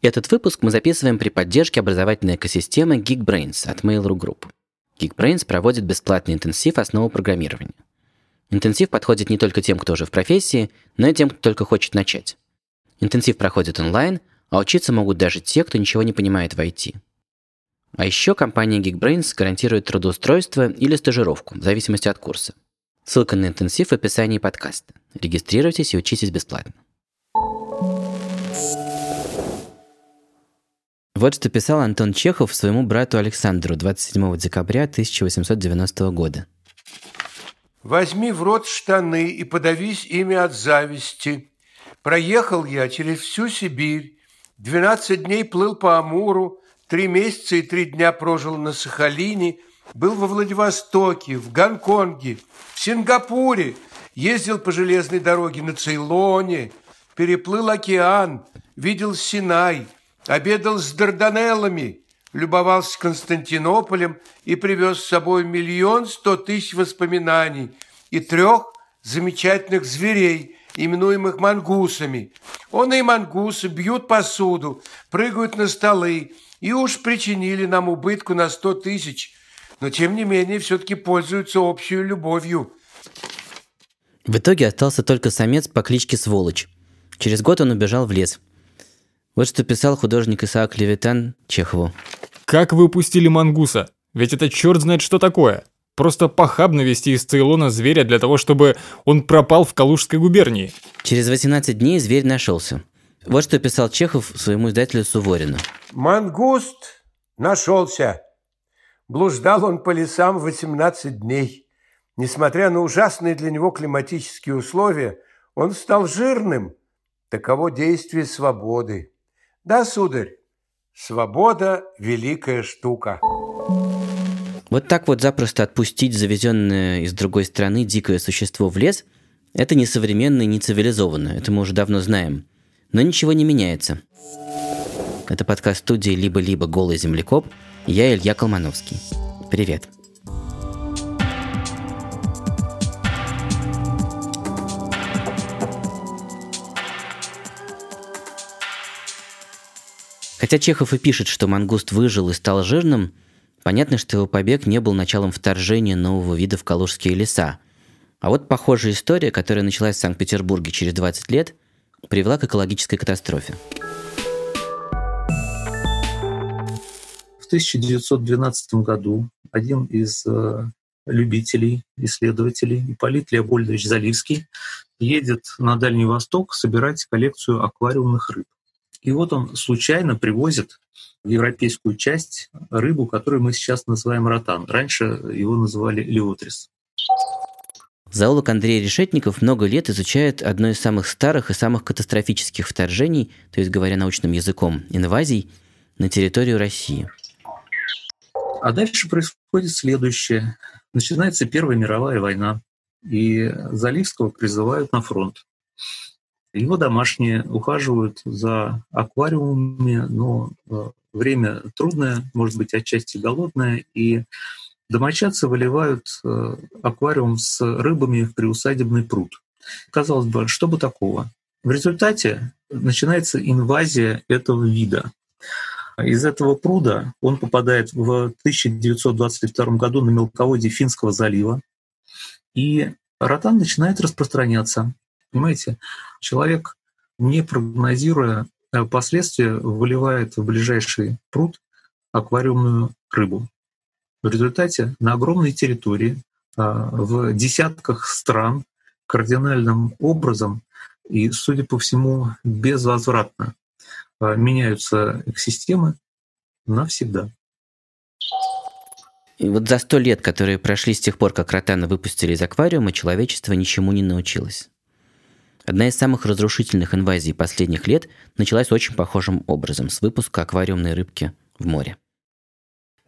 Этот выпуск мы записываем при поддержке образовательной экосистемы Geekbrains от Mail.ru Group. Geekbrains проводит бесплатный интенсив основы программирования. Интенсив подходит не только тем, кто уже в профессии, но и тем, кто только хочет начать. Интенсив проходит онлайн, а учиться могут даже те, кто ничего не понимает в IT. А еще компания Geekbrains гарантирует трудоустройство или стажировку, в зависимости от курса. Ссылка на интенсив в описании подкаста. Регистрируйтесь и учитесь бесплатно. Вот что писал Антон Чехов своему брату Александру 27 декабря 1890 года. «Возьми в рот штаны и подавись ими от зависти. Проехал я через всю Сибирь, 12 дней плыл по Амуру, три месяца и три дня прожил на Сахалине, был во Владивостоке, в Гонконге, в Сингапуре, ездил по железной дороге на Цейлоне, переплыл океан, видел Синай – обедал с Дарданеллами, любовался Константинополем и привез с собой миллион сто тысяч воспоминаний и трех замечательных зверей, именуемых мангусами. Он и мангусы бьют посуду, прыгают на столы и уж причинили нам убытку на сто тысяч, но тем не менее все-таки пользуются общей любовью. В итоге остался только самец по кличке Сволочь. Через год он убежал в лес – вот что писал художник Исаак Левитан Чехову. «Как вы упустили мангуса? Ведь это черт знает что такое. Просто похабно вести из Цейлона зверя для того, чтобы он пропал в Калужской губернии». Через 18 дней зверь нашелся. Вот что писал Чехов своему издателю Суворину. «Мангуст нашелся. Блуждал он по лесам 18 дней. Несмотря на ужасные для него климатические условия, он стал жирным. Таково действие свободы. Да, сударь, свобода – великая штука. Вот так вот запросто отпустить завезенное из другой страны дикое существо в лес – это не современно и не цивилизованно, это мы уже давно знаем. Но ничего не меняется. Это подкаст студии «Либо-либо. Голый землекоп». Я Илья Колмановский. Привет. Хотя Чехов и пишет, что мангуст выжил и стал жирным, понятно, что его побег не был началом вторжения нового вида в калужские леса. А вот похожая история, которая началась в Санкт-Петербурге через 20 лет, привела к экологической катастрофе. В 1912 году один из э, любителей, исследователей, Ипполит Леопольдович Заливский, едет на Дальний Восток собирать коллекцию аквариумных рыб. И вот он случайно привозит в европейскую часть рыбу, которую мы сейчас называем ротан. Раньше его называли леотрис. Зоолог Андрей Решетников много лет изучает одно из самых старых и самых катастрофических вторжений, то есть, говоря научным языком, инвазий на территорию России. А дальше происходит следующее. Начинается Первая мировая война, и Заливского призывают на фронт. Его домашние ухаживают за аквариумами, но э, время трудное, может быть, отчасти голодное, и домочадцы выливают э, аквариум с рыбами в приусадебный пруд. Казалось бы, что бы такого? В результате начинается инвазия этого вида. Из этого пруда он попадает в 1922 году на мелководье Финского залива, и ротан начинает распространяться. Понимаете, человек, не прогнозируя э, последствия, выливает в ближайший пруд аквариумную рыбу. В результате на огромной территории, а, в десятках стран кардинальным образом и, судя по всему, безвозвратно а, меняются экосистемы навсегда. Вот за сто лет, которые прошли с тех пор, как ротана выпустили из аквариума, человечество ничему не научилось. Одна из самых разрушительных инвазий последних лет началась очень похожим образом, с выпуска аквариумной рыбки в море.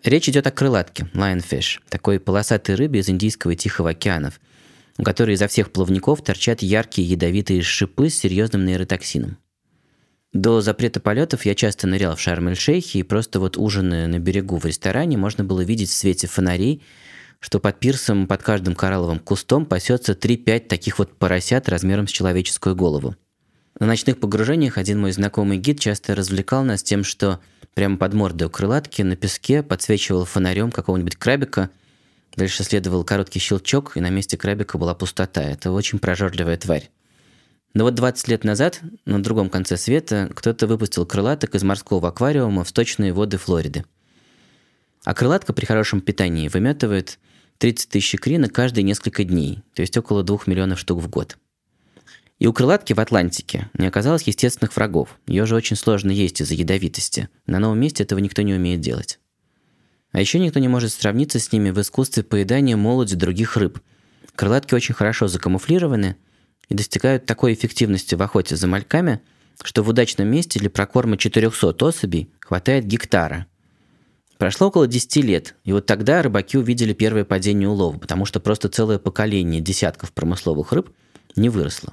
Речь идет о крылатке, lionfish, такой полосатой рыбе из Индийского и Тихого океанов, у которой изо всех плавников торчат яркие ядовитые шипы с серьезным нейротоксином. До запрета полетов я часто нырял в Шарм-эль-Шейхе, и просто вот ужиная на берегу в ресторане можно было видеть в свете фонарей что под пирсом, под каждым коралловым кустом пасется 3-5 таких вот поросят размером с человеческую голову. На ночных погружениях один мой знакомый гид часто развлекал нас тем, что прямо под мордой у крылатки на песке подсвечивал фонарем какого-нибудь крабика. Дальше следовал короткий щелчок, и на месте крабика была пустота. Это очень прожорливая тварь. Но вот 20 лет назад на другом конце света кто-то выпустил крылаток из морского аквариума в сточные воды Флориды. А крылатка при хорошем питании выметывает 30 тысяч икрина каждые несколько дней, то есть около 2 миллионов штук в год. И у крылатки в Атлантике не оказалось естественных врагов. Ее же очень сложно есть из-за ядовитости. На новом месте этого никто не умеет делать. А еще никто не может сравниться с ними в искусстве поедания молоди других рыб. Крылатки очень хорошо закамуфлированы и достигают такой эффективности в охоте за мальками, что в удачном месте для прокорма 400 особей хватает гектара. Прошло около 10 лет, и вот тогда рыбаки увидели первое падение улова, потому что просто целое поколение десятков промысловых рыб не выросло.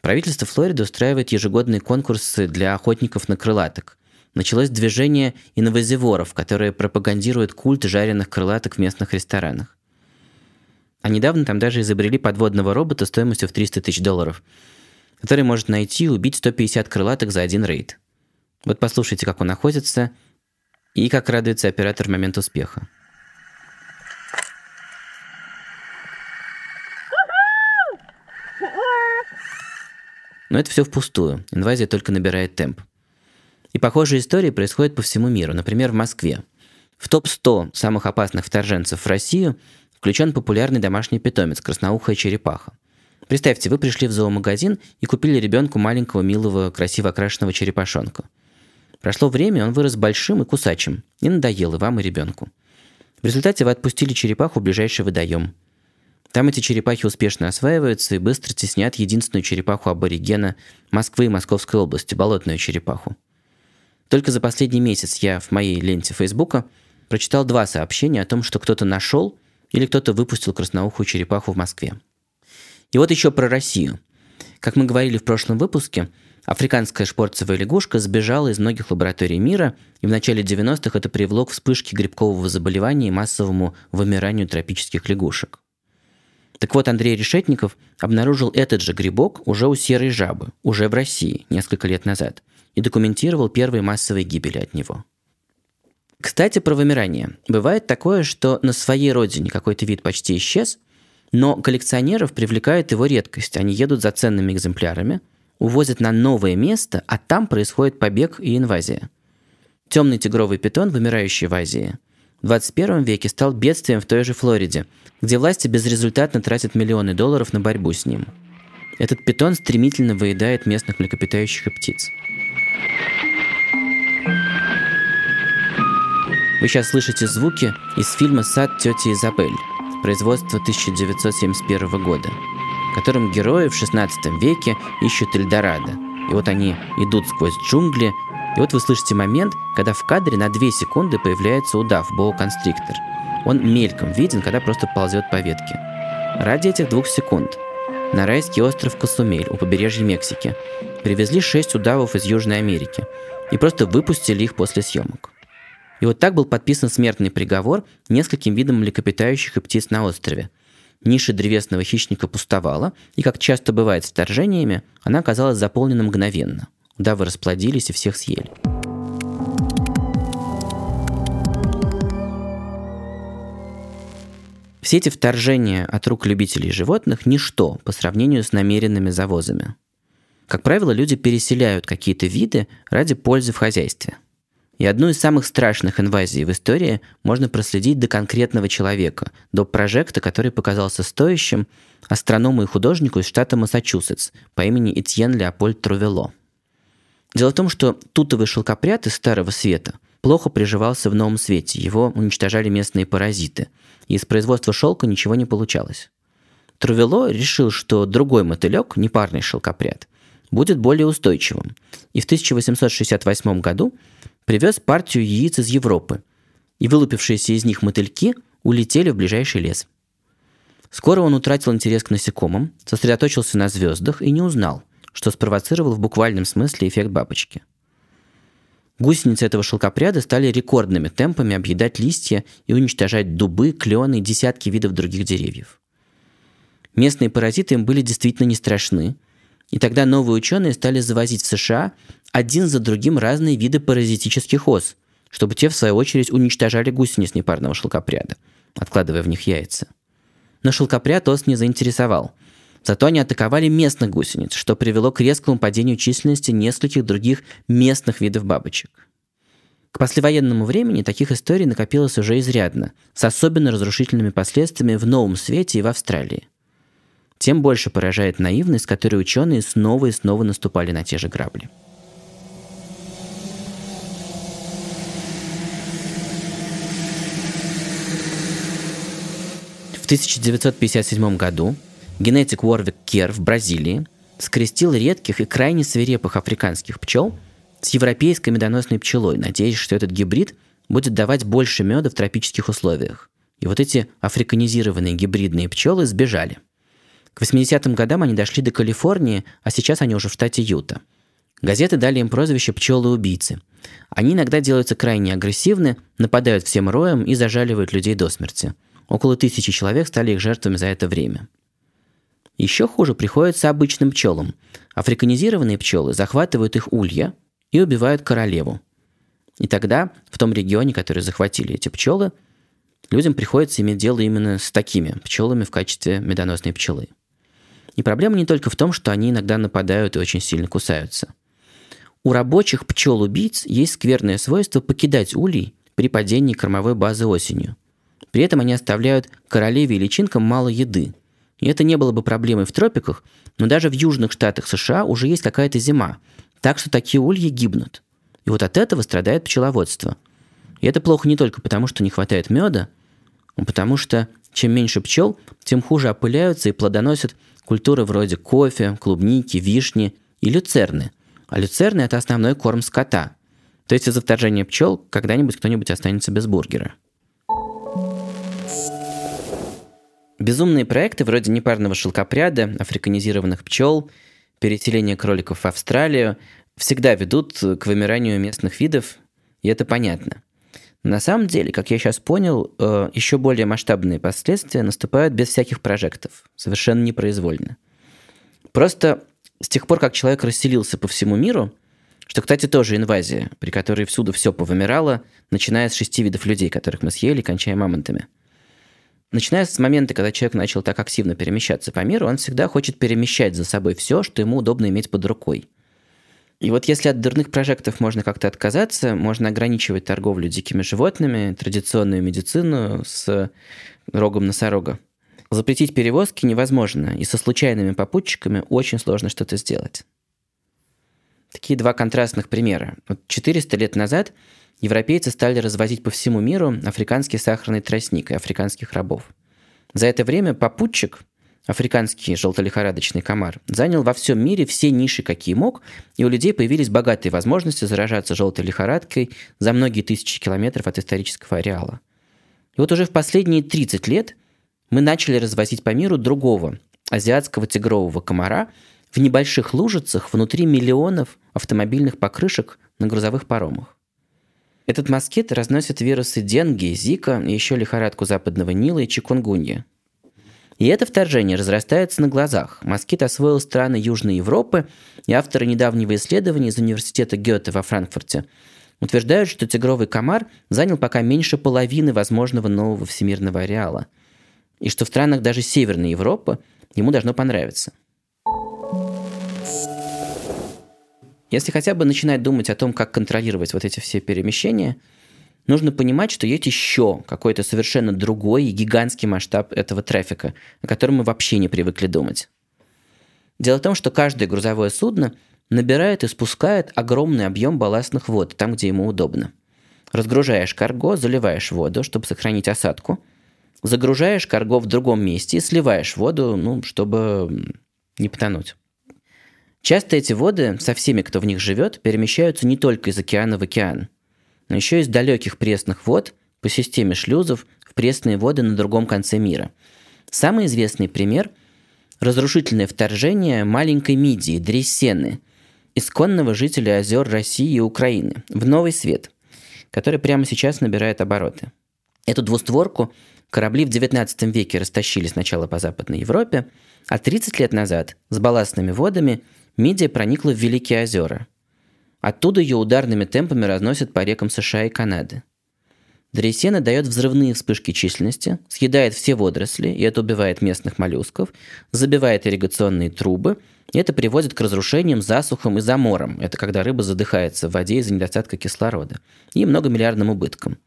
Правительство Флориды устраивает ежегодные конкурсы для охотников на крылаток. Началось движение инновазиворов, которое пропагандирует культ жареных крылаток в местных ресторанах. А недавно там даже изобрели подводного робота стоимостью в 300 тысяч долларов, который может найти и убить 150 крылаток за один рейд. Вот послушайте, как он охотится и как радуется оператор в момент успеха. Но это все впустую. Инвазия только набирает темп. И похожие истории происходят по всему миру. Например, в Москве. В топ-100 самых опасных вторженцев в Россию включен популярный домашний питомец – красноухая черепаха. Представьте, вы пришли в зоомагазин и купили ребенку маленького, милого, красиво окрашенного черепашонка. Прошло время, он вырос большим и кусачим, и надоел и вам, и ребенку. В результате вы отпустили черепаху в ближайший водоем – там эти черепахи успешно осваиваются и быстро теснят единственную черепаху аборигена Москвы и Московской области, болотную черепаху. Только за последний месяц я в моей ленте Фейсбука прочитал два сообщения о том, что кто-то нашел или кто-то выпустил красноухую черепаху в Москве. И вот еще про Россию. Как мы говорили в прошлом выпуске, африканская шпорцевая лягушка сбежала из многих лабораторий мира, и в начале 90-х это привело к вспышке грибкового заболевания и массовому вымиранию тропических лягушек. Так вот, Андрей Решетников обнаружил этот же грибок уже у серой жабы, уже в России, несколько лет назад, и документировал первые массовые гибели от него. Кстати, про вымирание. Бывает такое, что на своей родине какой-то вид почти исчез, но коллекционеров привлекает его редкость. Они едут за ценными экземплярами, увозят на новое место, а там происходит побег и инвазия. Темный тигровый питон, вымирающий в Азии, в 21 веке стал бедствием в той же Флориде, где власти безрезультатно тратят миллионы долларов на борьбу с ним. Этот питон стремительно выедает местных млекопитающих и птиц. Вы сейчас слышите звуки из фильма «Сад тети Изабель» производства 1971 года, в котором герои в 16 веке ищут Эльдорадо. И вот они идут сквозь джунгли, и вот вы слышите момент, когда в кадре на 2 секунды появляется удав, боу-констриктор. Он мельком виден, когда просто ползет по ветке. Ради этих двух секунд на райский остров Косумель у побережья Мексики привезли 6 удавов из Южной Америки и просто выпустили их после съемок. И вот так был подписан смертный приговор нескольким видам млекопитающих и птиц на острове. Ниша древесного хищника пустовала, и, как часто бывает с вторжениями, она оказалась заполнена мгновенно. Да, вы расплодились и всех съели. Все эти вторжения от рук любителей животных – ничто по сравнению с намеренными завозами. Как правило, люди переселяют какие-то виды ради пользы в хозяйстве. И одну из самых страшных инвазий в истории можно проследить до конкретного человека, до прожекта, который показался стоящим астроному и художнику из штата Массачусетс по имени Этьен Леопольд Трувело – Дело в том, что тутовый шелкопряд из Старого Света плохо приживался в Новом Свете, его уничтожали местные паразиты, и из производства шелка ничего не получалось. Трувело решил, что другой мотылек, непарный шелкопряд, будет более устойчивым, и в 1868 году привез партию яиц из Европы, и вылупившиеся из них мотыльки улетели в ближайший лес. Скоро он утратил интерес к насекомым, сосредоточился на звездах и не узнал – что спровоцировал в буквальном смысле эффект бабочки. Гусеницы этого шелкопряда стали рекордными темпами объедать листья и уничтожать дубы, клены и десятки видов других деревьев. Местные паразиты им были действительно не страшны, И тогда новые ученые стали завозить в США один за другим разные виды паразитических ос, чтобы те, в свою очередь, уничтожали гусениц непарного шелкопряда, откладывая в них яйца. Но шелкопряд ос не заинтересовал. Зато они атаковали местных гусениц, что привело к резкому падению численности нескольких других местных видов бабочек. К послевоенному времени таких историй накопилось уже изрядно, с особенно разрушительными последствиями в Новом Свете и в Австралии. Тем больше поражает наивность, которой ученые снова и снова наступали на те же грабли. В 1957 году генетик Уорвик Кер в Бразилии скрестил редких и крайне свирепых африканских пчел с европейской медоносной пчелой, надеясь, что этот гибрид будет давать больше меда в тропических условиях. И вот эти африканизированные гибридные пчелы сбежали. К 80-м годам они дошли до Калифорнии, а сейчас они уже в штате Юта. Газеты дали им прозвище «пчелы-убийцы». Они иногда делаются крайне агрессивны, нападают всем роем и зажаливают людей до смерти – Около тысячи человек стали их жертвами за это время. Еще хуже приходится обычным пчелам. Африканизированные пчелы захватывают их улья и убивают королеву. И тогда в том регионе, который захватили эти пчелы, людям приходится иметь дело именно с такими пчелами в качестве медоносной пчелы. И проблема не только в том, что они иногда нападают и очень сильно кусаются. У рабочих пчел-убийц есть скверное свойство покидать улей при падении кормовой базы осенью – при этом они оставляют королеве и личинкам мало еды. И это не было бы проблемой в тропиках, но даже в южных штатах США уже есть какая-то зима, так что такие ульи гибнут. И вот от этого страдает пчеловодство. И это плохо не только потому, что не хватает меда, а потому что чем меньше пчел, тем хуже опыляются и плодоносят культуры вроде кофе, клубники, вишни и люцерны. А люцерны – это основной корм скота. То есть из-за вторжения пчел когда-нибудь кто-нибудь останется без бургера. Безумные проекты вроде непарного шелкопряда, африканизированных пчел, переселения кроликов в Австралию всегда ведут к вымиранию местных видов, и это понятно. На самом деле, как я сейчас понял, э, еще более масштабные последствия наступают без всяких прожектов, совершенно непроизвольно. Просто с тех пор, как человек расселился по всему миру, что, кстати, тоже инвазия, при которой всюду все повымирало, начиная с шести видов людей, которых мы съели, кончая мамонтами – Начиная с момента, когда человек начал так активно перемещаться по миру, он всегда хочет перемещать за собой все, что ему удобно иметь под рукой. И вот если от дурных прожектов можно как-то отказаться, можно ограничивать торговлю дикими животными, традиционную медицину с рогом носорога. Запретить перевозки невозможно, и со случайными попутчиками очень сложно что-то сделать. Такие два контрастных примера. Вот 400 лет назад европейцы стали развозить по всему миру африканский сахарный тростник и африканских рабов. За это время попутчик, африканский желтолихорадочный комар, занял во всем мире все ниши, какие мог, и у людей появились богатые возможности заражаться желтой лихорадкой за многие тысячи километров от исторического ареала. И вот уже в последние 30 лет мы начали развозить по миру другого азиатского тигрового комара в небольших лужицах внутри миллионов автомобильных покрышек на грузовых паромах. Этот москит разносит вирусы денги, зика и еще лихорадку западного Нила и чикунгунья. И это вторжение разрастается на глазах. Москит освоил страны Южной Европы, и авторы недавнего исследования из университета Гёте во Франкфурте утверждают, что тигровый комар занял пока меньше половины возможного нового всемирного ареала, и что в странах даже Северной Европы ему должно понравиться – Если хотя бы начинать думать о том, как контролировать вот эти все перемещения, нужно понимать, что есть еще какой-то совершенно другой и гигантский масштаб этого трафика, о котором мы вообще не привыкли думать. Дело в том, что каждое грузовое судно набирает и спускает огромный объем балластных вод там, где ему удобно. Разгружаешь карго, заливаешь воду, чтобы сохранить осадку. Загружаешь карго в другом месте и сливаешь воду, ну, чтобы не потонуть. Часто эти воды со всеми, кто в них живет, перемещаются не только из океана в океан, но еще из далеких пресных вод по системе шлюзов в пресные воды на другом конце мира. Самый известный пример – разрушительное вторжение маленькой мидии, дрессены, исконного жителя озер России и Украины, в новый свет, который прямо сейчас набирает обороты. Эту двустворку корабли в XIX веке растащили сначала по Западной Европе, а 30 лет назад с балластными водами мидия проникла в Великие озера. Оттуда ее ударными темпами разносят по рекам США и Канады. Дрейсена дает взрывные вспышки численности, съедает все водоросли, и это убивает местных моллюсков, забивает ирригационные трубы, и это приводит к разрушениям, засухам и заморам. Это когда рыба задыхается в воде из-за недостатка кислорода. И многомиллиардным убыткам.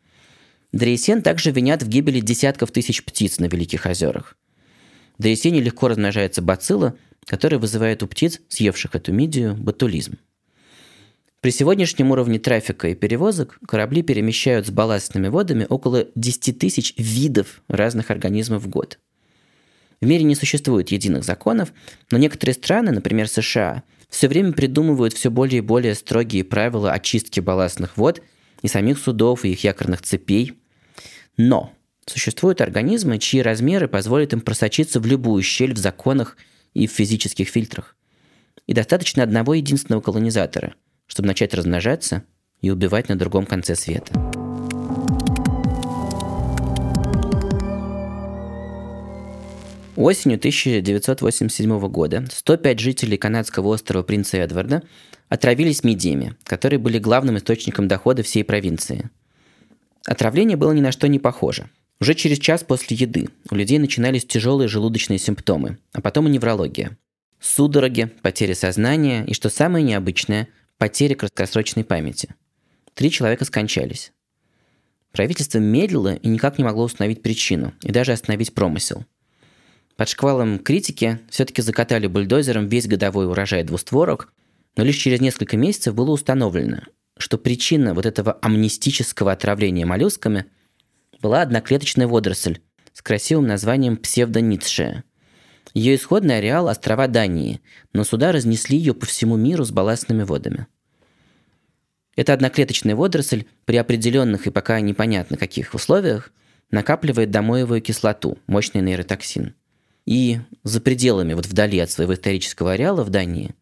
Дрейсен также винят в гибели десятков тысяч птиц на Великих озерах. В Дрейсене легко размножается бацилла, которая вызывает у птиц, съевших эту мидию, ботулизм. При сегодняшнем уровне трафика и перевозок корабли перемещают с балластными водами около 10 тысяч видов разных организмов в год. В мире не существует единых законов, но некоторые страны, например США, все время придумывают все более и более строгие правила очистки балластных вод и самих судов, и их якорных цепей. Но существуют организмы, чьи размеры позволят им просочиться в любую щель в законах и в физических фильтрах. И достаточно одного единственного колонизатора – чтобы начать размножаться и убивать на другом конце света. Осенью 1987 года 105 жителей канадского острова Принца Эдварда отравились мидиями, которые были главным источником дохода всей провинции. Отравление было ни на что не похоже. Уже через час после еды у людей начинались тяжелые желудочные симптомы, а потом и неврология. Судороги, потеря сознания и, что самое необычное, потери краткосрочной памяти. Три человека скончались. Правительство медлило и никак не могло установить причину и даже остановить промысел. Под шквалом критики все-таки закатали бульдозером весь годовой урожай двустворок, но лишь через несколько месяцев было установлено, что причина вот этого амнистического отравления моллюсками была одноклеточная водоросль с красивым названием псевдоницшая. Ее исходный ареал – острова Дании, но суда разнесли ее по всему миру с балластными водами. Эта одноклеточная водоросль при определенных и пока непонятно каких условиях накапливает домоевую кислоту, мощный нейротоксин. И за пределами, вот вдали от своего исторического ареала в Дании,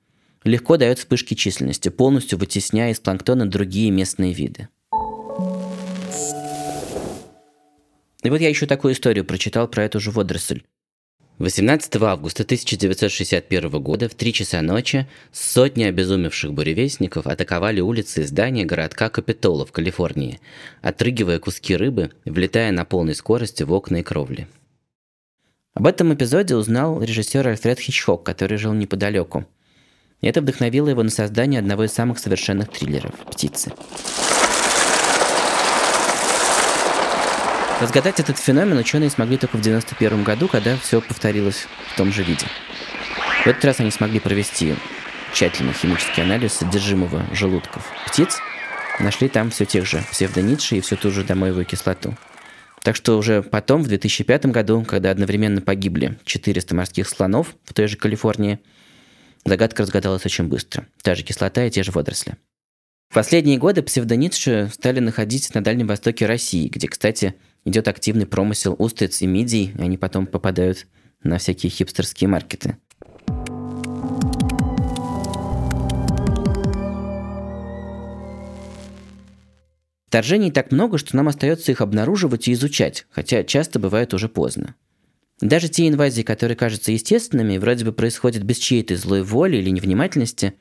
легко дает вспышки численности, полностью вытесняя из планктона другие местные виды. И вот я еще такую историю прочитал про эту же водоросль. 18 августа 1961 года в 3 часа ночи сотни обезумевших буревестников атаковали улицы и здания городка Капитола в Калифорнии, отрыгивая куски рыбы, влетая на полной скорости в окна и кровли. Об этом эпизоде узнал режиссер Альфред Хичкок, который жил неподалеку. Это вдохновило его на создание одного из самых совершенных триллеров «Птицы». Разгадать этот феномен ученые смогли только в 1991 году, когда все повторилось в том же виде. В этот раз они смогли провести тщательный химический анализ содержимого желудков птиц, нашли там все тех же псевдонитши и всю ту же домоевую кислоту. Так что уже потом, в 2005 году, когда одновременно погибли 400 морских слонов в той же Калифорнии, загадка разгадалась очень быстро. Та же кислота и те же водоросли. В последние годы псевдонитши стали находить на Дальнем Востоке России, где, кстати, идет активный промысел устриц и мидий, и они потом попадают на всякие хипстерские маркеты. Вторжений так много, что нам остается их обнаруживать и изучать, хотя часто бывает уже поздно. Даже те инвазии, которые кажутся естественными, вроде бы происходят без чьей-то злой воли или невнимательности,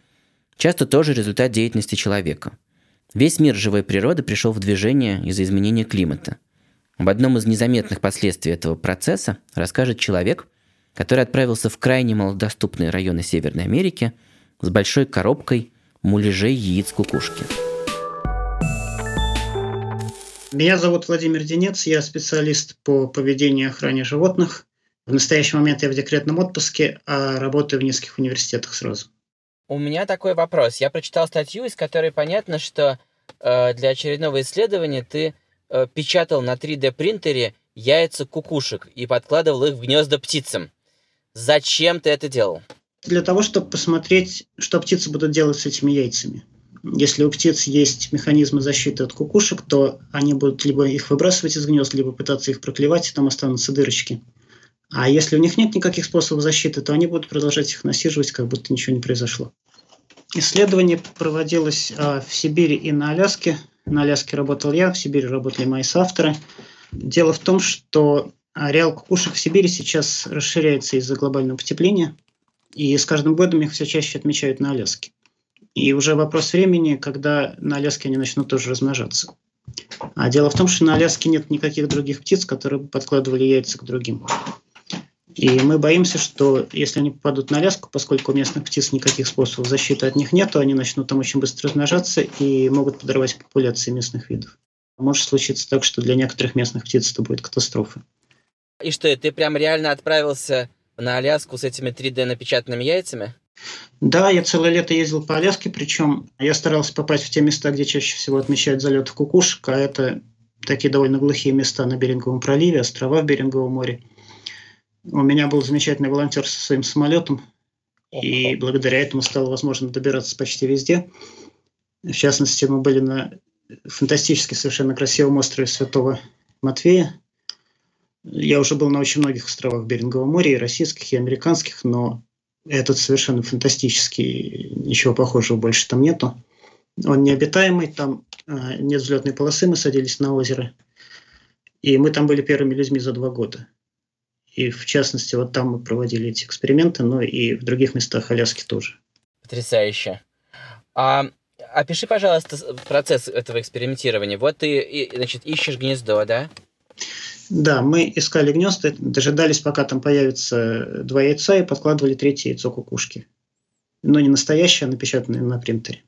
часто тоже результат деятельности человека. Весь мир живой природы пришел в движение из-за изменения климата. Об одном из незаметных последствий этого процесса расскажет человек, который отправился в крайне малодоступные районы Северной Америки с большой коробкой муляжей яиц кукушки. Меня зовут Владимир Денец, я специалист по поведению и охране животных. В настоящий момент я в декретном отпуске, а работаю в нескольких университетах сразу. У меня такой вопрос. Я прочитал статью, из которой понятно, что э, для очередного исследования ты э, печатал на 3D принтере яйца кукушек и подкладывал их в гнезда птицам. Зачем ты это делал? Для того, чтобы посмотреть, что птицы будут делать с этими яйцами. Если у птиц есть механизмы защиты от кукушек, то они будут либо их выбрасывать из гнезд, либо пытаться их проклевать, и там останутся дырочки. А если у них нет никаких способов защиты, то они будут продолжать их насиживать, как будто ничего не произошло. Исследование проводилось а, в Сибири и на Аляске. На Аляске работал я, в Сибири работали мои соавторы. Дело в том, что ареал кукушек в Сибири сейчас расширяется из-за глобального потепления. И с каждым годом их все чаще отмечают на Аляске. И уже вопрос времени, когда на Аляске они начнут тоже размножаться. А дело в том, что на Аляске нет никаких других птиц, которые бы подкладывали яйца к другим. И мы боимся, что если они попадут на Аляску, поскольку у местных птиц никаких способов защиты от них нет, то они начнут там очень быстро размножаться и могут подорвать популяции местных видов. Может случиться так, что для некоторых местных птиц это будет катастрофа. И что, ты прям реально отправился на Аляску с этими 3D напечатанными яйцами? Да, я целое лето ездил по Аляске, причем я старался попасть в те места, где чаще всего отмечают залет кукушек, а это такие довольно глухие места на Беринговом проливе, острова в Беринговом море. У меня был замечательный волонтер со своим самолетом, и благодаря этому стало возможно добираться почти везде. В частности, мы были на фантастически совершенно красивом острове Святого Матвея. Я уже был на очень многих островах Берингового моря, и российских, и американских, но этот совершенно фантастический, ничего похожего больше там нету. Он необитаемый, там э, нет взлетной полосы, мы садились на озеро. И мы там были первыми людьми за два года. И в частности, вот там мы проводили эти эксперименты, но и в других местах Аляски тоже. Потрясающе. А, опиши, пожалуйста, процесс этого экспериментирования. Вот ты, значит, ищешь гнездо, да? Да, мы искали гнезда, дожидались, пока там появится два яйца, и подкладывали третье яйцо кукушки. Но не настоящее, а напечатанное на принтере.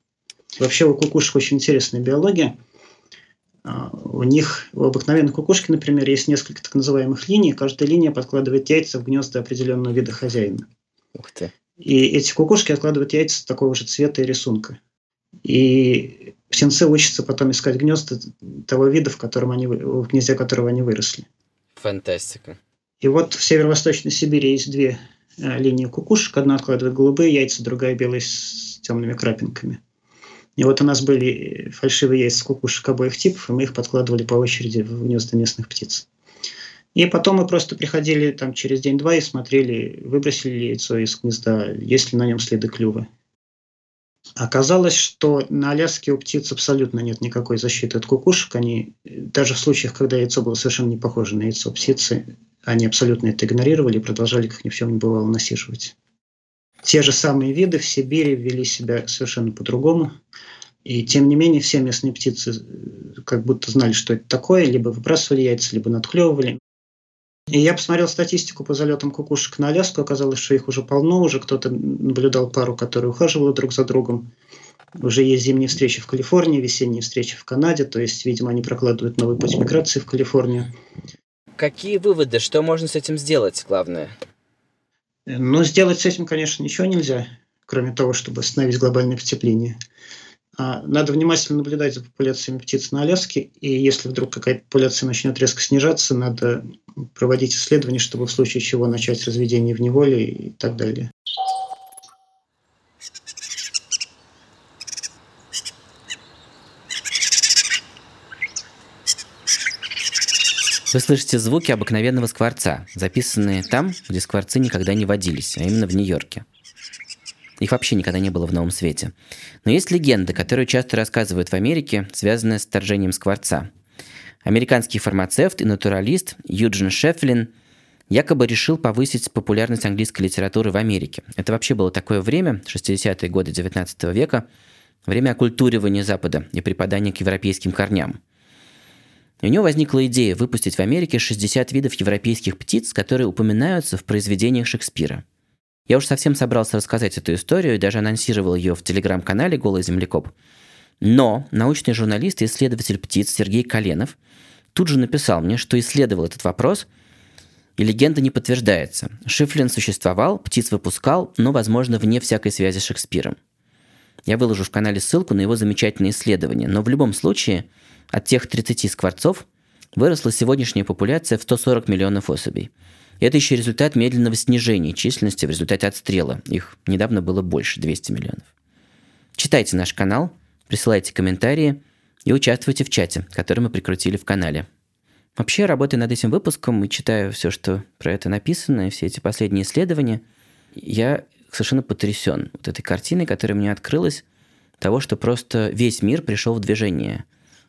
Вообще у кукушек очень интересная биология. А, у них, у обыкновенных кукушки, например, есть несколько так называемых линий. Каждая линия подкладывает яйца в гнезда определенного вида хозяина. Ух ты. И эти кукушки откладывают яйца такого же цвета и рисунка. И птенцы учатся потом искать гнезда того вида, в, котором они, в гнезде которого они выросли. Фантастика. И вот в северо-восточной Сибири есть две э, линии кукушек. Одна откладывает голубые яйца, другая белые с темными крапинками. И вот у нас были фальшивые яйца кукушек обоих типов, и мы их подкладывали по очереди в гнезда местных птиц. И потом мы просто приходили там через день-два и смотрели, выбросили ли яйцо из гнезда, есть ли на нем следы клюва. Оказалось, что на Аляске у птиц абсолютно нет никакой защиты от кукушек. Они, даже в случаях, когда яйцо было совершенно не похоже на яйцо птицы, они абсолютно это игнорировали и продолжали, как ни в чем не бывало, насиживать. Те же самые виды в Сибири вели себя совершенно по-другому. И тем не менее все местные птицы э, как будто знали, что это такое, либо выбрасывали яйца, либо надклевывали. И я посмотрел статистику по залетам кукушек на Аляску, оказалось, что их уже полно, уже кто-то наблюдал пару, которые ухаживали друг за другом. Уже есть зимние встречи в Калифорнии, весенние встречи в Канаде, то есть, видимо, они прокладывают новый путь миграции в Калифорнию. Какие выводы, что можно с этим сделать, главное? Ну, сделать с этим, конечно, ничего нельзя, кроме того, чтобы остановить глобальное потепление. А, надо внимательно наблюдать за популяциями птиц на Аляске, и если вдруг какая-то популяция начнет резко снижаться, надо проводить исследования, чтобы в случае чего начать разведение в неволе и так далее. Вы слышите звуки обыкновенного скворца, записанные там, где скворцы никогда не водились, а именно в Нью-Йорке. Их вообще никогда не было в Новом Свете. Но есть легенда, которую часто рассказывают в Америке, связанная с вторжением скворца. Американский фармацевт и натуралист Юджин Шефлин якобы решил повысить популярность английской литературы в Америке. Это вообще было такое время, 60-е годы 19 века, время оккультуривания Запада и преподания к европейским корням. У него возникла идея выпустить в Америке 60 видов европейских птиц, которые упоминаются в произведениях Шекспира – я уж совсем собрался рассказать эту историю и даже анонсировал ее в телеграм-канале «Голый землекоп». Но научный журналист и исследователь птиц Сергей Коленов тут же написал мне, что исследовал этот вопрос, и легенда не подтверждается. Шифлин существовал, птиц выпускал, но, возможно, вне всякой связи с Шекспиром. Я выложу в канале ссылку на его замечательное исследование, но в любом случае от тех 30 скворцов выросла сегодняшняя популяция в 140 миллионов особей – это еще результат медленного снижения численности в результате отстрела. Их недавно было больше, 200 миллионов. Читайте наш канал, присылайте комментарии и участвуйте в чате, который мы прикрутили в канале. Вообще, работая над этим выпуском и читая все, что про это написано, и все эти последние исследования, я совершенно потрясен вот этой картиной, которая мне открылась, того, что просто весь мир пришел в движение.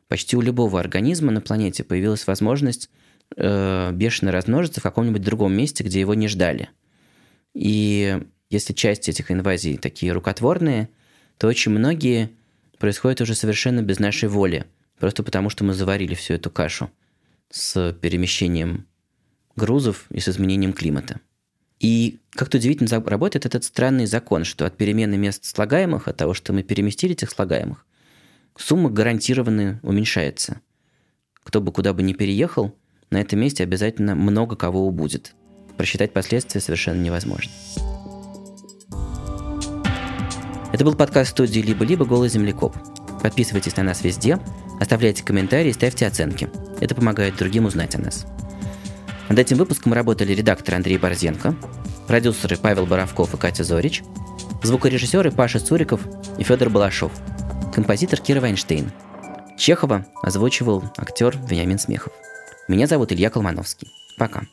Почти у любого организма на планете появилась возможность э, бешено размножится в каком-нибудь другом месте, где его не ждали. И Если часть этих инвазий такие рукотворные, то очень многие происходят уже совершенно без нашей воли, просто потому что мы заварили всю эту кашу с перемещением грузов и с изменением климата. И как-то удивительно работает этот странный закон, что от перемены мест слагаемых, от того, что мы переместили этих слагаемых, сумма гарантированно уменьшается. Кто бы куда бы ни переехал, на этом месте обязательно много кого убудет. Просчитать последствия совершенно невозможно. Это был подкаст студии «Либо-либо. Голый землекоп». Подписывайтесь на нас везде, оставляйте комментарии, ставьте оценки. Это помогает другим узнать о нас. Над этим выпуском работали редактор Андрей Борзенко, продюсеры Павел Боровков и Катя Зорич, звукорежиссеры Паша Цуриков и Федор Балашов, композитор Кира Вайнштейн. Чехова озвучивал актер Вениамин Смехов. Меня зовут Илья Колмановский. Пока.